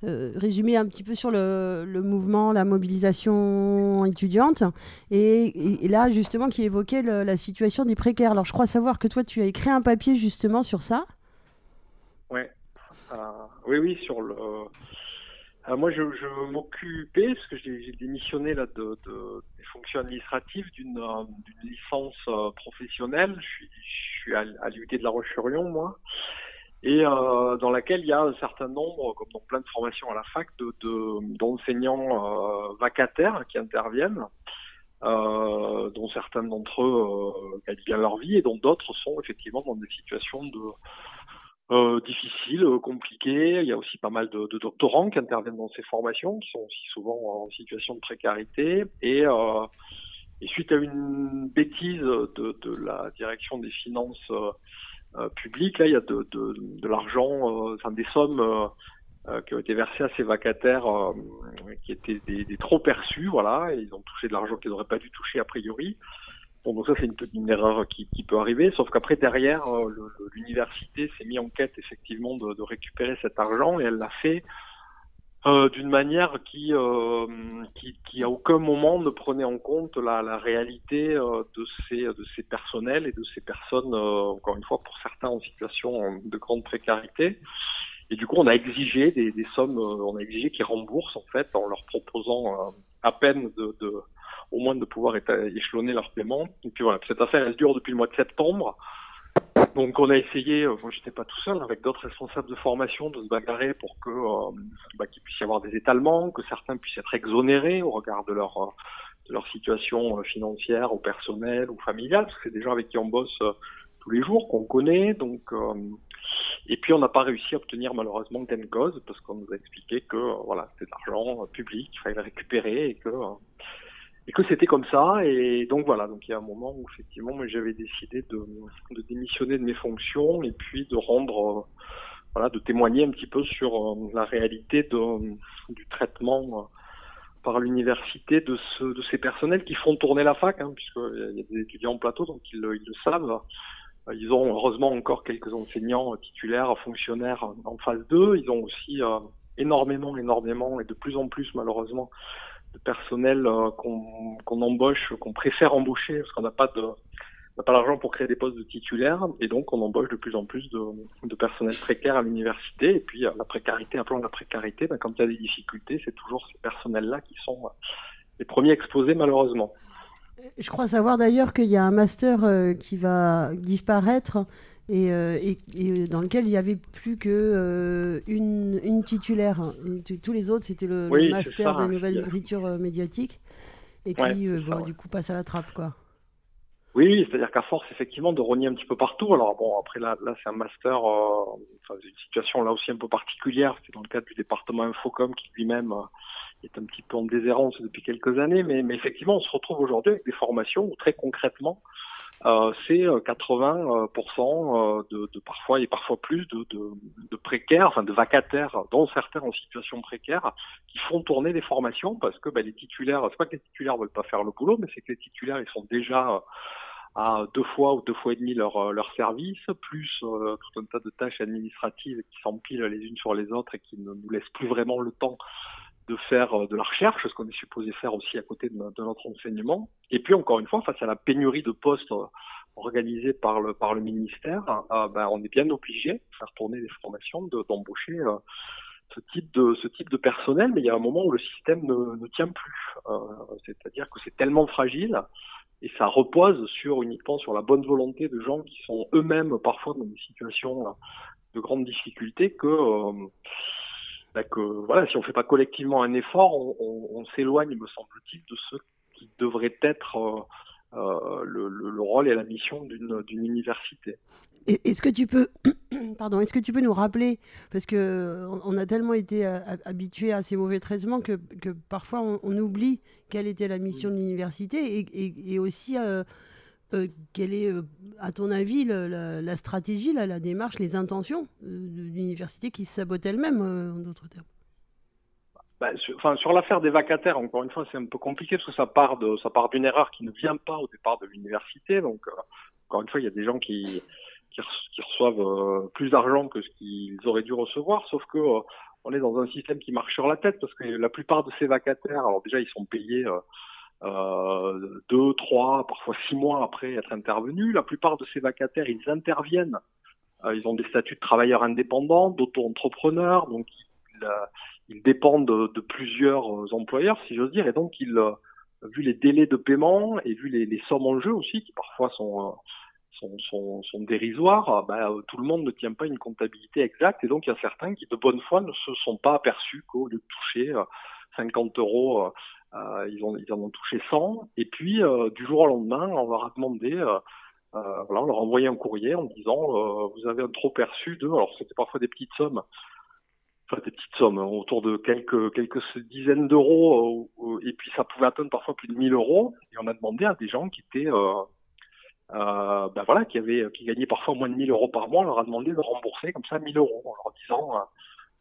résumé un petit peu sur le, le mouvement, la mobilisation étudiante, et, et- et là justement qui évoquait le- la situation des précaires. Alors je crois savoir que toi tu as écrit un papier justement sur ça. Ouais. Oui, oui, sur le. Euh, moi, je, je m'occupais, parce que j'ai démissionné là, de, de- des fonctions administratives d'une euh, licence euh, professionnelle. Je suis, je suis à, l'UT de La Roche-sur-Yon, moi, et euh, dans laquelle il y a un certain nombre, comme dans plein de formations à la fac, de- de- d'enseignants euh, vacataires qui interviennent. dont certains d'entre eux gagnent bien leur vie et dont d'autres sont effectivement dans des situations de, euh, difficiles, euh, compliquées. Il y a aussi pas mal de, de doctorants qui interviennent dans ces formations, qui sont aussi souvent en situation de précarité. Et, euh, et suite à une bêtise de, de la direction des finances euh, euh, publiques, là, il y a de, de, l'argent, euh, enfin des sommes qui ont été versées à ces vacataires qui étaient des, des trop perçus, voilà, et ils ont touché de l'argent qu'ils n'auraient pas dû toucher a priori. Donc ça c'est une, erreur qui, peut arriver, sauf qu'après derrière, euh, l'université s'est mis en quête effectivement de, récupérer cet argent et elle l'a fait euh, d'une manière qui, euh, qui, qui à aucun moment ne prenait en compte la, réalité de ces de ces personnels et de ces personnes, encore une fois pour certains en situation de grande précarité. Et du coup, on a exigé des, sommes, on a exigé qu'ils remboursent en fait en leur proposant à peine de au moins de pouvoir échelonner leur paiement. Et puis voilà, cette affaire, elle dure depuis le mois de septembre. Donc on a essayé, euh, moi j'étais pas tout seul, avec d'autres responsables de formation, de se bagarrer pour que euh, bah, qu'il puisse y avoir des étalements, que certains puissent être exonérés au regard de leur euh, de leur situation euh, financière ou personnelle ou familiale, parce que c'est des gens avec qui on bosse euh, tous les jours, qu'on connaît. Donc euh, et puis on n'a pas réussi à obtenir malheureusement gain cause parce qu'on nous a expliqué que euh, voilà c'était de l'argent euh, public, il fallait le récupérer et que euh, et que c'était comme ça. Et donc voilà, donc il y a un moment où effectivement j'avais décidé de, de démissionner de mes fonctions et puis de rendre voilà, de témoigner un petit peu sur la réalité de, du traitement par l'université de, ce, de ces personnels qui font tourner la fac, hein, puisqu'il y a des étudiants en plateau, donc ils, ils le savent. Ils ont heureusement encore quelques enseignants titulaires, fonctionnaires en phase 2. Ils ont aussi euh, énormément, énormément et de plus en plus malheureusement de personnel euh, qu'on embauche, qu'on préfère embaucher parce qu'on n'a pas de n'a pas l'argent pour créer des postes de titulaires et donc on embauche de plus en plus de, de personnel précaire à l'université. Et puis euh, la précarité, appelons la précarité, quand il y a des difficultés, c'est toujours ces personnels-là qui sont les premiers exposés malheureusement. Je crois savoir d'ailleurs qu'il y a un master euh, qui va disparaître et, euh, et, et, dans lequel il n'y avait plus que euh, une, une, titulaire. Et tous les autres, c'était le, oui, le, master ça, de nouvelles écritures médiatiques et qui, ouais, bon, ça, du coup, passe à la trappe, quoi. Oui, oui c'est-à-dire qu'à force, effectivement, de rogner un petit peu partout. Alors bon, après là, là c'est un master, enfin, une situation là aussi un peu particulière. C'est dans le cadre du département Infocom qui lui-même est un petit peu en déshérence depuis quelques années, mais, mais effectivement, on se retrouve aujourd'hui avec des formations où très concrètement, euh, c'est 80% de, de, parfois et parfois plus de, de, de, précaires, enfin de vacataires, dont certains en situation précaire, qui font tourner les formations parce que ben, les titulaires, c'est pas que les titulaires veulent pas faire le boulot, mais c'est que les titulaires ils sont déjà à deux fois ou deux fois et demi leur, leur service, plus euh, tout un tas de tâches administratives qui s'empilent les unes sur les autres et qui ne nous laissent plus vraiment le temps de faire de la recherche, ce qu'on est supposé faire aussi à côté de, notre enseignement. Et puis encore une fois, face à la pénurie de postes organisés par le par le ministère, euh, ben, on est bien obligé de faire tourner des formations, d'embaucher de, euh, ce type de ce type de personnel. Mais il y a un moment où le système ne, tient plus. Euh, C'est-à-dire que c'est tellement fragile et ça repose sur uniquement sur la bonne volonté de gens qui sont eux-mêmes parfois dans des situations de grande difficulté que bah que voilà, si on ne fait pas collectivement un effort, on, on, on s'éloigne, me semble-t-il, de ce qui devrait être euh, euh, le, le, le, rôle et la mission d'une université. Est-ce que tu peux, pardon, est-ce que tu peux nous rappeler, parce que on a tellement été habitué à ces mauvais traitements que, que parfois on, oublie quelle était la mission de l'université et, et, aussi euh, euh, quelle est, euh, à ton avis, la, stratégie, la, démarche, les intentions de l'université qui sabote elle-même, euh, en d'autres termes? Bah, sur, enfin, sur l'affaire des vacataires, encore une fois, c'est un peu compliqué parce que ça part de, ça part d'une erreur qui ne vient pas au départ de l'université. Donc, euh, encore une fois, il y a des gens qui, qui, reçoivent euh, plus d'argent que ce qu'ils auraient dû recevoir, sauf que euh, on est dans un système qui marche sur la tête parce que la plupart de ces vacataires, alors déjà, ils sont payés euh, deux, trois, parfois six mois après être intervenus. La plupart de ces vacataires, ils interviennent. Euh, ils ont des statuts de travailleurs indépendants, d'auto-entrepreneurs, donc ils, euh, dépendent de, plusieurs employeurs, si j'ose dire, et donc vu les délais de paiement et vu les, sommes en jeu aussi, qui parfois sont dérisoires, bah, tout le monde ne tient pas une comptabilité exacte et donc il y a certains qui de bonne foi ne se sont pas aperçus qu'au lieu de toucher 50 euros euh, ils, ont, ils en ont touché 100. Et puis, euh, du jour au lendemain, on leur a demandé, euh, voilà, on leur a envoyé un courrier en disant vous avez un trop perçu de. Alors, c'était parfois des petites sommes enfin des petites sommes, autour de quelques quelques dizaines d'euros, euh, et puis ça pouvait atteindre parfois plus de 1000 euros. Et on a demandé à des gens qui étaient, euh, euh, ben voilà, qui avaient, qui gagnaient parfois moins de 1000 euros par mois, on leur a demandé de rembourser comme ça 1000 euros, en leur disant,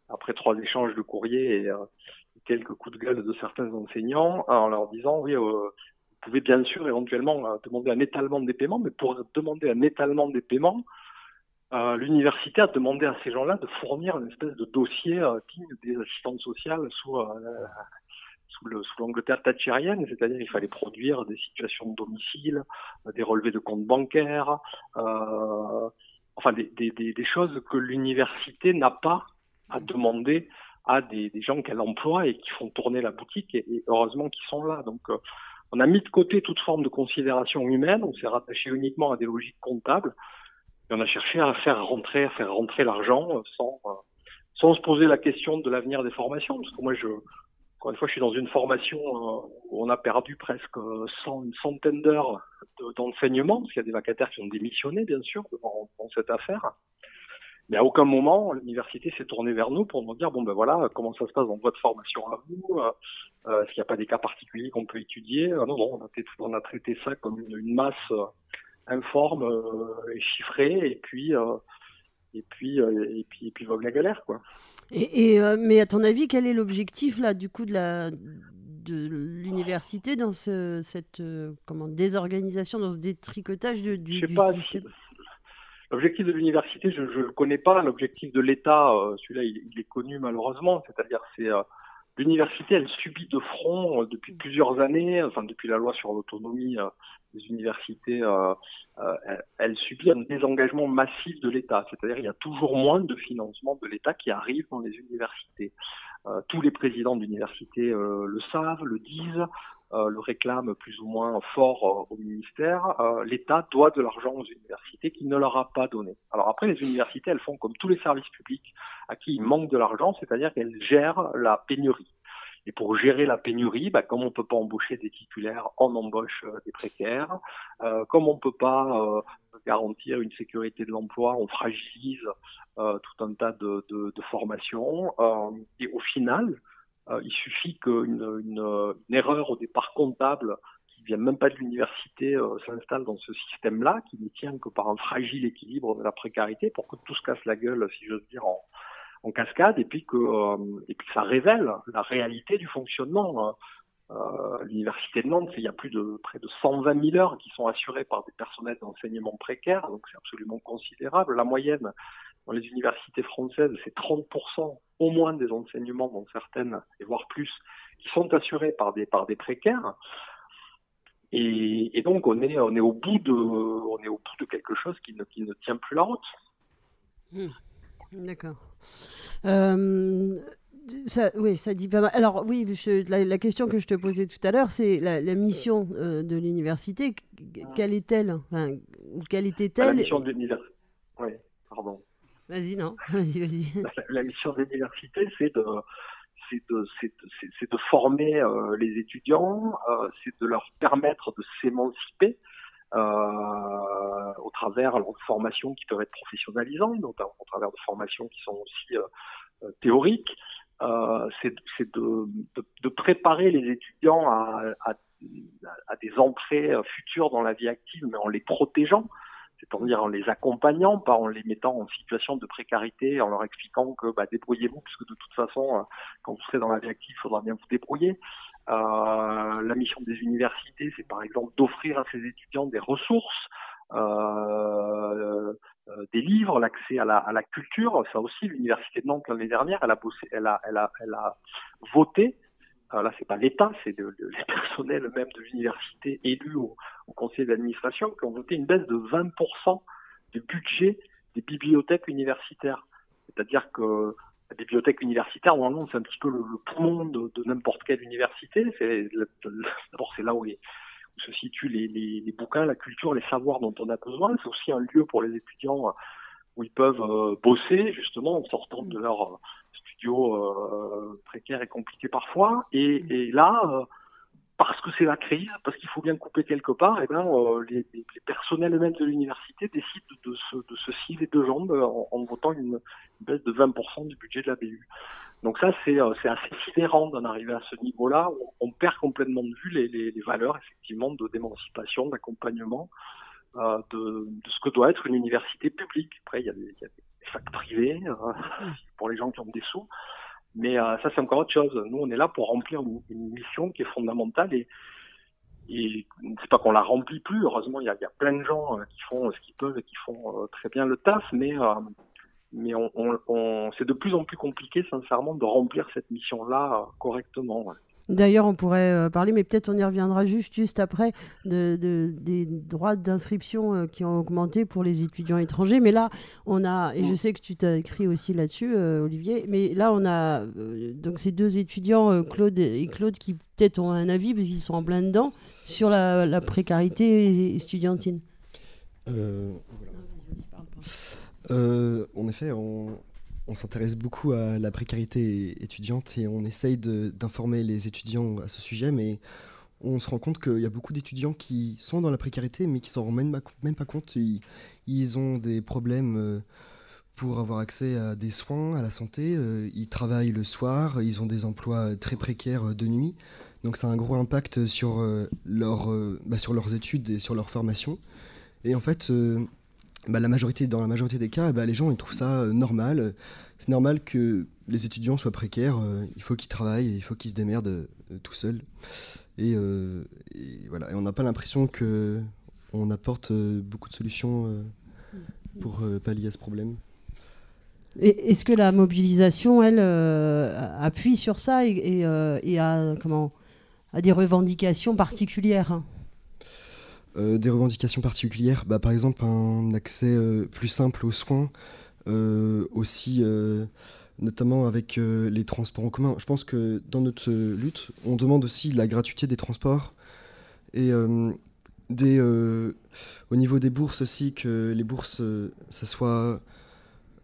après trois échanges de courrier et, quelques coups de gueule de certains enseignants en leur disant oui, euh, vous pouvez bien sûr éventuellement euh, demander un étalement des paiements, mais pour demander un étalement des paiements, euh, l'université a demandé à ces gens-là de fournir une espèce de dossier des assistantes sociales sous, sous, le, sous l'Angleterre thatchérienne, c'est-à-dire il fallait produire des situations de domicile, des relevés de comptes bancaires, enfin des, des choses que l'université n'a pas à demander à des, gens qu'elle emploie et qui font tourner la boutique et, heureusement qu'ils sont là. Donc euh, on a mis de côté toute forme de considération humaine, on s'est rattaché uniquement à des logiques comptables et on a cherché à faire rentrer, à faire rentrer l'argent sans, euh, sans se poser la question de l'avenir des formations. Parce que moi, je, encore une fois, je suis dans une formation euh, où on a perdu presque 100, une centaine d'heures d'enseignement, parce qu'il y a des vacataires qui ont démissionné, bien sûr, dans cette affaire. Mais à aucun moment, l'université s'est tournée vers nous pour nous dire, bon ben voilà, comment ça se passe dans votre formation à vous euh, Est-ce qu'il n'y a pas des cas particuliers qu'on peut étudier? Non, non, on a, on a, traité ça comme une, une masse informe euh, et chiffrée, et puis, euh, et puis, et puis, et puis vogue la galère, quoi. Et, mais à ton avis, quel est l'objectif là du coup de la de l'université dans ce, cette comment désorganisation, dans ce détricotage de, du, je sais pas, système? L'objectif de l'université, je ne le connais pas. L'objectif de l'État, celui-là, il, est connu malheureusement. C'est-à-dire, c'est l'université, elle subit de front depuis plusieurs années, enfin depuis la loi sur l'autonomie des universités, euh, euh, elle, subit un désengagement massif de l'État. C'est-à-dire il y a toujours moins de financement de l'État qui arrive dans les universités. Euh, tous les présidents d'universités le savent, le disent, le réclament plus ou moins fort au ministère. L'État doit de l'argent aux universités qu'il ne leur a pas donné. Alors après, les universités, elles font comme tous les services publics à qui il manque de l'argent, c'est-à-dire qu'elles gèrent la pénurie. Et pour gérer la pénurie, bah, comme on ne peut pas embaucher des titulaires, on embauche euh, des précaires. Euh, comme on ne peut pas euh, garantir une sécurité de l'emploi, on fragilise euh, tout un tas de, de, de formations. Euh, et au final, il suffit qu'une une, une, erreur au départ comptable qui vient même pas de l'université s'installe dans ce système-là, qui ne tient que par un fragile équilibre de la précarité, pour que tout se casse la gueule, si j'ose dire, en, cascade et puis que euh, et puis ça révèle la réalité du fonctionnement. Hein. Euh, L'université de Nantes, il y a plus de près de 120 000 heures qui sont assurées par des personnels d'enseignement précaires, donc c'est absolument considérable. La moyenne dans les universités françaises, c'est 30% au moins des enseignements, dans certaines, et voire plus, qui sont assurés par des par des précaires. Et, et, donc on est on est au bout de on est au bout de quelque chose qui ne qui ne tient plus la route. Mmh. D'accord. Euh, ça, oui, ça dit pas mal. Alors oui, la, question que je te posais tout à l'heure, c'est la, mission euh, de l'université. Quelle est-elle? Enfin, Quelle était-elle? La mission de l'université. Oui, pardon. Vas-y, non. La, mission de l'université, c'est de, c'est de, de, de, former euh, les étudiants, euh, c'est de leur permettre de s'émanciper euh, au travers de formations qui peuvent être professionnalisantes, notamment au travers de formations qui sont aussi théoriques. c'est de, préparer les étudiants à, des entrées futures dans la vie active, mais en les protégeant, c'est-à-dire en les accompagnant, pas en les mettant en situation de précarité, en leur expliquant que bah, débrouillez-vous, puisque de toute façon, quand vous serez dans la vie active, il faudra bien vous débrouiller. Euh, la mission des universités, c'est par exemple d'offrir à ces étudiants des ressources, euh, euh, des livres, l'accès à la, à la, culture. Ça aussi, l'université de Nantes l'année dernière, elle a bossé, elle a, elle a, elle a voté. Euh, là, c'est pas l'État, c'est de, de, les personnels même de l'université élus au, au conseil d'administration qui ont voté une baisse de 20% du budget des bibliothèques universitaires. C'est-à-dire que la bibliothèque universitaire, normalement, c'est un petit peu le, le poumon de, de n'importe quelle université. D'abord c'est là où, où, se situent les, les, les, bouquins, la culture, les savoirs dont on a besoin. C'est aussi un lieu pour les étudiants où ils peuvent euh, bosser justement en sortant de leur euh, studio euh, précaire et compliqué parfois. Et, et là, euh, parce que c'est la crise, parce qu'il faut bien couper quelque part, et eh ben euh, les, les, personnels eux-mêmes de l'université décident de, se, de se scier les deux jambes en, en votant une, baisse de 20% du budget de la BU. Donc ça, c'est euh, assez sidérant d'en arriver à ce niveau-là, où on perd complètement de vue les, les, les valeurs, effectivement, de d'émancipation, d'accompagnement, euh, de, de, ce que doit être une université publique. Après, il y a des, il y a des facs privés, euh, pour les gens qui ont des sous, mais euh, ça, c'est encore autre chose. Nous, on est là pour remplir une, mission qui est fondamentale et, et c'est pas qu'on la remplit plus. Heureusement, il y a, plein de gens euh, qui font ce qu'ils peuvent et qui font euh, très bien le taf, mais mais on, on, on c'est de plus en plus compliqué, sincèrement, de remplir cette mission-là correctement. D'ailleurs, on pourrait euh, parler, mais peut-être on y reviendra juste, juste après, de, de des droits d'inscription euh, qui ont augmenté pour les étudiants étrangers. Mais là, on a, et je sais que tu t'as écrit aussi là-dessus, euh, Olivier, mais là, on a donc ces deux étudiants, Claude et Claude, qui peut-être ont un avis, parce qu'ils sont en plein dedans, sur la, précarité estudiantine. En effet, on, on s'intéresse beaucoup à la précarité étudiante et on essaye d'informer les étudiants à ce sujet, mais on se rend compte qu'il y a beaucoup d'étudiants qui sont dans la précarité, mais qui s'en rendent même, pas compte. Ils, ont des problèmes euh, pour avoir accès à des soins, à la santé. Euh, ils travaillent le soir, ils ont des emplois très précaires de nuit. Donc ça a un gros impact sur, euh, bah, sur leurs études et sur leur formation. Et en fait, bah, la majorité, dans la majorité des cas, bah, les gens ils trouvent ça normal. C'est normal que les étudiants soient précaires. il faut qu'ils travaillent, il faut qu'ils se démerdent tout seuls. Et, voilà. Et on n'a pas l'impression que on apporte beaucoup de solutions pour pallier à ce problème. Est-ce que la mobilisation, elle, appuie sur ça et, a, des revendications particulières hein? euh, des revendications particulières, bah, par exemple un accès euh, plus simple aux soins, euh, aussi notamment avec les transports en commun. Je pense que dans notre lutte, on demande aussi la gratuité des transports et des, au niveau des bourses aussi, que les bourses, ça soit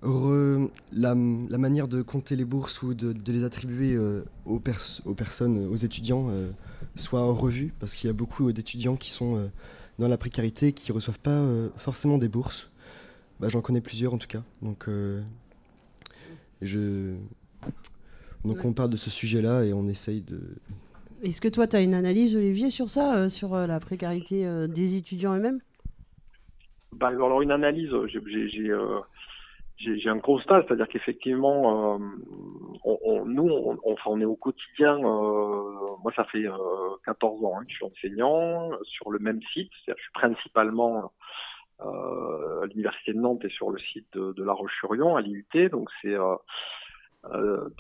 la, manière de compter les bourses ou de, les attribuer aux, personnes, aux étudiants, soit revue, parce qu'il y a beaucoup d'étudiants qui sont dans la précarité qui reçoivent pas euh, forcément des bourses. Bah, J'en connais plusieurs en tout cas. Donc, euh, je... Donc on parle de ce sujet-là et on essaye de... Est-ce que toi, tu as une analyse, Olivier, sur ça, euh, sur la précarité des étudiants eux-mêmes? Bah, Alors une analyse, j'ai j'ai un constat, c'est-à-dire qu'effectivement, euh, on, nous, on, on, est au quotidien. Euh, moi, ça fait 14 euh, ans hein, que je suis enseignant sur le même site. Je suis principalement à l'université de Nantes et sur le site de, La Roche-sur-Yon à l'IUT. Donc, c'est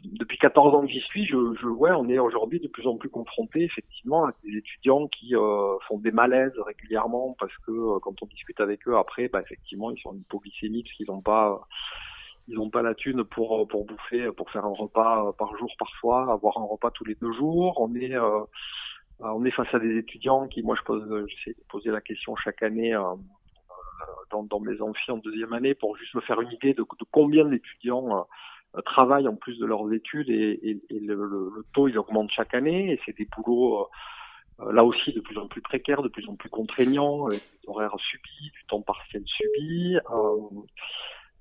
depuis 14 ans que j'y suis, je, je ouais, on est aujourd'hui de plus en plus confronté effectivement à des étudiants qui font des malaises régulièrement parce que quand on discute avec eux après, bah, effectivement, ils sont en hypoglycémie parce qu'ils n'ont pas ils n'ont pas la thune pour pour bouffer, pour faire un repas par jour parfois, avoir un repas tous les deux jours. On est euh, on est face à des étudiants qui, moi, je pose, j'essaie de poser la question chaque année euh, dans, dans, mes amphis en deuxième année pour juste me faire une idée de, de combien d'étudiants euh, travaillent en plus de leurs études et, et, et le, le, taux il augmente chaque année et c'est des boulots là aussi de plus en plus précaires, de plus en plus contraignants, des horaires subis, du temps partiel subi.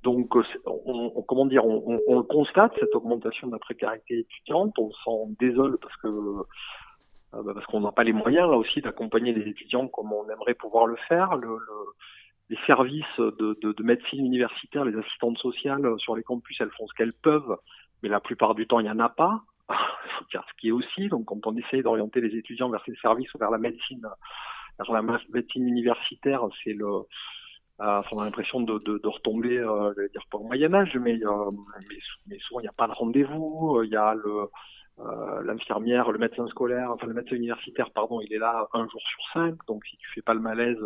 Donc, euh, on, comment dire, on, on, constate cette augmentation de la précarité étudiante. On s'en désole parce que euh, bah, parce qu'on n'a pas les moyens là aussi d'accompagner les étudiants comme on aimerait pouvoir le faire. Le, les services de, de, de, médecine universitaire, les assistantes sociales sur les campus, elles font ce qu'elles peuvent, mais la plupart du temps, il n'y en a pas. Ce qui est aussi. Donc, quand on essaye d'orienter les étudiants vers ces services ou vers la médecine, vers la médecine universitaire, c'est le euh, on a l'impression de, retomber, euh, je vais dire pas au Moyen Âge, mais, euh, mais, souvent il n'y a pas de rendez-vous. Euh, il y a le euh, l'infirmière, le médecin scolaire, enfin le médecin universitaire, pardon, il est là un jour sur cinq. Donc si tu fais pas le malaise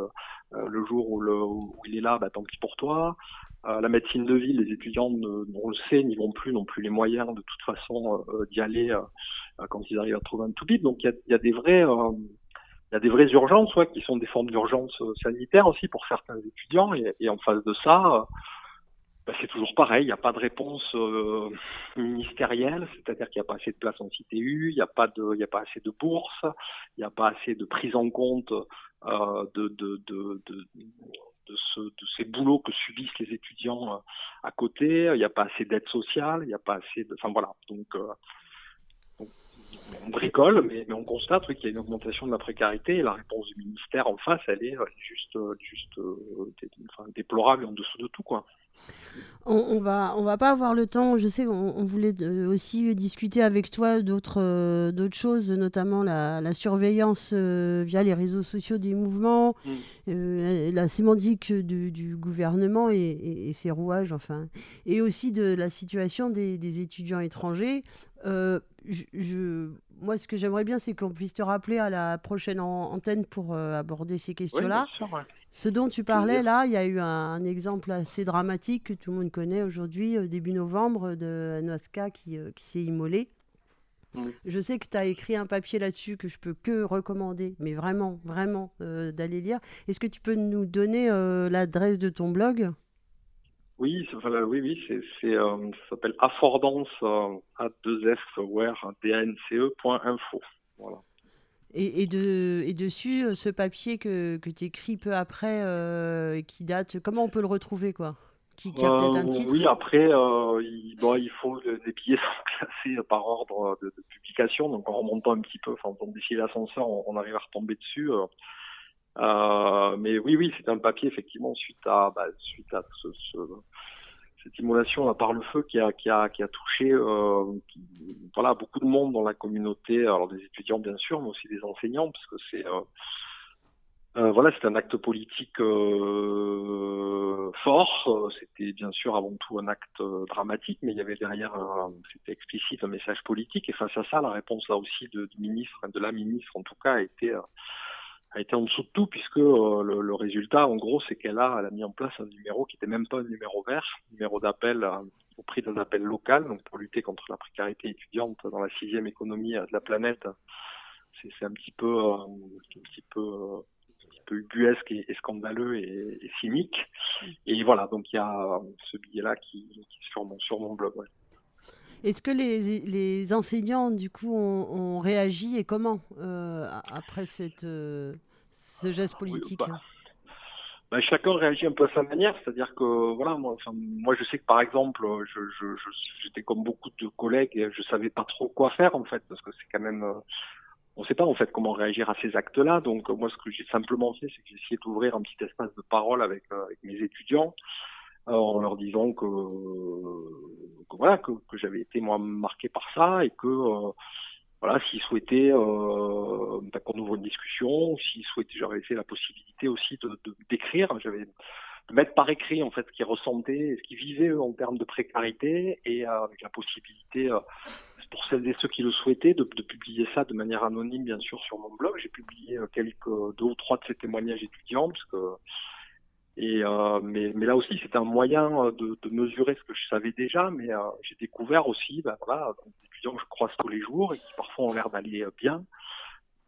le jour où, le, où, il est là, bah, tant pis pour toi. la médecine de ville, les étudiants, ne, on le sait, n'y vont plus, n'ont plus les moyens de toute façon d'y aller quand ils arrivent à trouver un tout bip. Donc il y a, y a, des vrais il y a des vraies urgences, soit qui sont des formes d'urgence euh, sanitaires aussi pour certains étudiants. Et, et en face de ça, euh, bah, c'est toujours pareil. Il n'y a pas de réponse euh, ministérielle, c'est-à-dire qu'il n'y a pas assez de places en CTU, il n'y a pas de, il a pas assez de bourses, il n'y a pas assez de prise en compte euh, de, de, de, de ce, de, ces boulots que subissent les étudiants à côté, il n'y a pas assez d'aide sociale, il n'y a pas assez de... Enfin voilà, donc on bricole, mais, on constate qu'il y a une augmentation de la précarité et la réponse du ministère en face, elle est juste, juste euh, déplorable en dessous de tout. quoi. On, va, on va pas avoir le temps. Je sais, on, voulait aussi discuter avec toi d'autres, euh, d'autres choses, notamment la, surveillance euh, via les réseaux sociaux des mouvements, mm. la sémantique du, gouvernement et, ses rouages, enfin, et aussi de la situation des, des étudiants étrangers. je, moi, ce que j'aimerais bien, c'est qu'on puisse te rappeler à la prochaine antenne pour euh, aborder ces questions-là. Ce dont tu parlais là, il y a eu un, exemple assez dramatique que tout le monde connaît aujourd'hui, euh, début novembre, de qui, euh, qui s'est immolé. Je sais que tu as écrit un papier là-dessus que je peux que recommander, mais vraiment, vraiment d'aller lire. Est-ce que tu peux nous donner l'adresse de ton blog? Oui, oui, oui, c'est, euh, ça s'appelle affordance euh, a 2 f dnce.info. Voilà. Et, et, de, et dessus, euh, ce papier que, que tu écris peu après, euh, qui date, comment on peut le retrouver quoi? Qui, qui, a peut-être un titre? Oui, après, il, bon, il faut, les billets sont classés par ordre de, publication, donc en remontant un petit peu, enfin, on défile l'ascenseur, on, on, arrive à retomber dessus. mais oui, oui, c'est un papier effectivement suite à bah, suite à ce, ce, cette immolation par le feu qui a touché euh, beaucoup de monde dans la communauté, alors des étudiants bien sûr, mais aussi des enseignants, parce que c'est euh, euh, voilà, c'est un acte politique fort. C'était bien sûr avant tout un acte dramatique, mais il y avait derrière, c'était explicite un message politique. Et face à ça, la réponse là aussi de, du ministre, de la ministre en tout cas, a été a été en dessous de tout puisque le, le, résultat, en gros, c'est qu'elle a, elle a mis en place un numéro qui était même pas un numéro vert, numéro d'appel au prix d'un appel local, donc pour lutter contre la précarité étudiante dans la sixième économie de la planète. C'est un petit peu, un petit peu peu ubuesque et, scandaleux et, cynique. Et voilà, donc il y a ce billet-là qui, qui, est sur mon, blog. Est-ce que les, les, enseignants, du coup, ont, réagi et comment euh, après cette, euh, ce geste politique bah, bah, Chacun réagit un peu à sa manière, c'est-à-dire que voilà, moi, enfin, moi je sais que par exemple, je, j'étais comme beaucoup de collègues et je savais pas trop quoi faire en fait, parce que c'est quand même euh, on ne sait pas en fait comment réagir à ces actes-là. Donc moi, ce que j'ai simplement fait, c'est que j'ai essayé d'ouvrir un petit espace de parole avec, euh, avec mes étudiants euh, en leur disant que, que voilà que, que j'avais été moi marqué par ça et que voilà s'ils souhaitaient euh, qu'on ouvre une discussion, s'ils souhaitaient, j'aurais fait la possibilité aussi de d'écrire. J'avais de mettre par écrit en fait ce qu'ils ressentaient, ce qu'ils vivaient en termes de précarité et avec la possibilité pour celles et ceux qui le souhaitaient, de, publier ça de manière anonyme, bien sûr, sur mon blog. J'ai publié euh, quelques deux ou trois de ces témoignages étudiants, parce que euh, mais, là aussi, c'était un moyen euh, de, mesurer ce que je savais déjà, mais j'ai découvert aussi, ben voilà, des étudiants que je croise tous les jours et qui parfois ont l'air d'aller bien,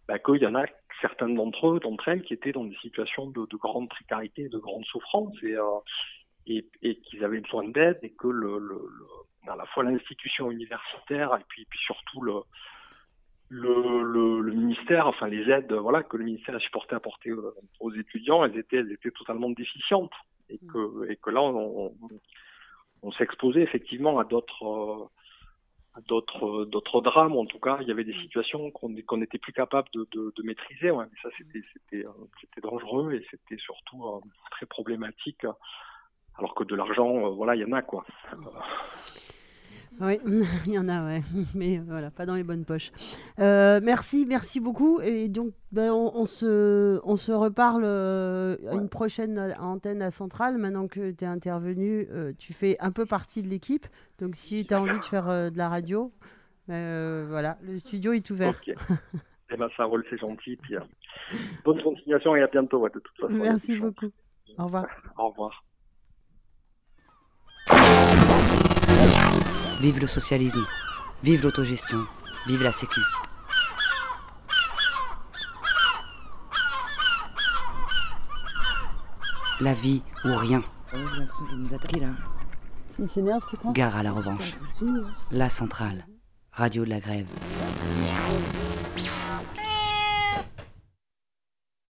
ben, qu'il y en a certains d'entre eux, d'entre elles, qui étaient dans des situations de, de grande précarité, de grande souffrance, et, qu'ils avaient besoin d'aide, et que à la fois l'institution universitaire et puis surtout le, le, le, ministère, enfin les aides, voilà, que le ministère a supporté apporter aux, étudiants, elles étaient, elles étaient totalement déficientes et que, et que là on, on, s'exposait effectivement à d'autres à d'autres d'autres drames. En tout cas, il y avait des situations qu'on qu'on n'était plus capable de, de, de maîtriser. Ouais. Mais ça, c'était c'était c'était dangereux et c'était surtout euh, très problématique. Alors que de l'argent, euh, voilà, il y en a quoi. Oui, il y en a, ouais. Mais voilà, pas dans les bonnes poches. Euh, merci, merci beaucoup. Et donc, ben, on, se, on se reparle euh, à une prochaine antenne à Centrale. Maintenant que tu es intervenu, euh, tu fais un peu partie de l'équipe. Donc, si tu as envie de faire de la radio, ben, voilà, le studio est ouvert. Ok. eh ben, ça roule, c'est gentil. Puis, bonne continuation et à bientôt, de toute façon. Merci beaucoup. Au revoir. Au revoir. Vive le socialisme, vive l'autogestion, vive la sécu. La vie ou rien. Gare à la revanche. La centrale. Radio de la grève.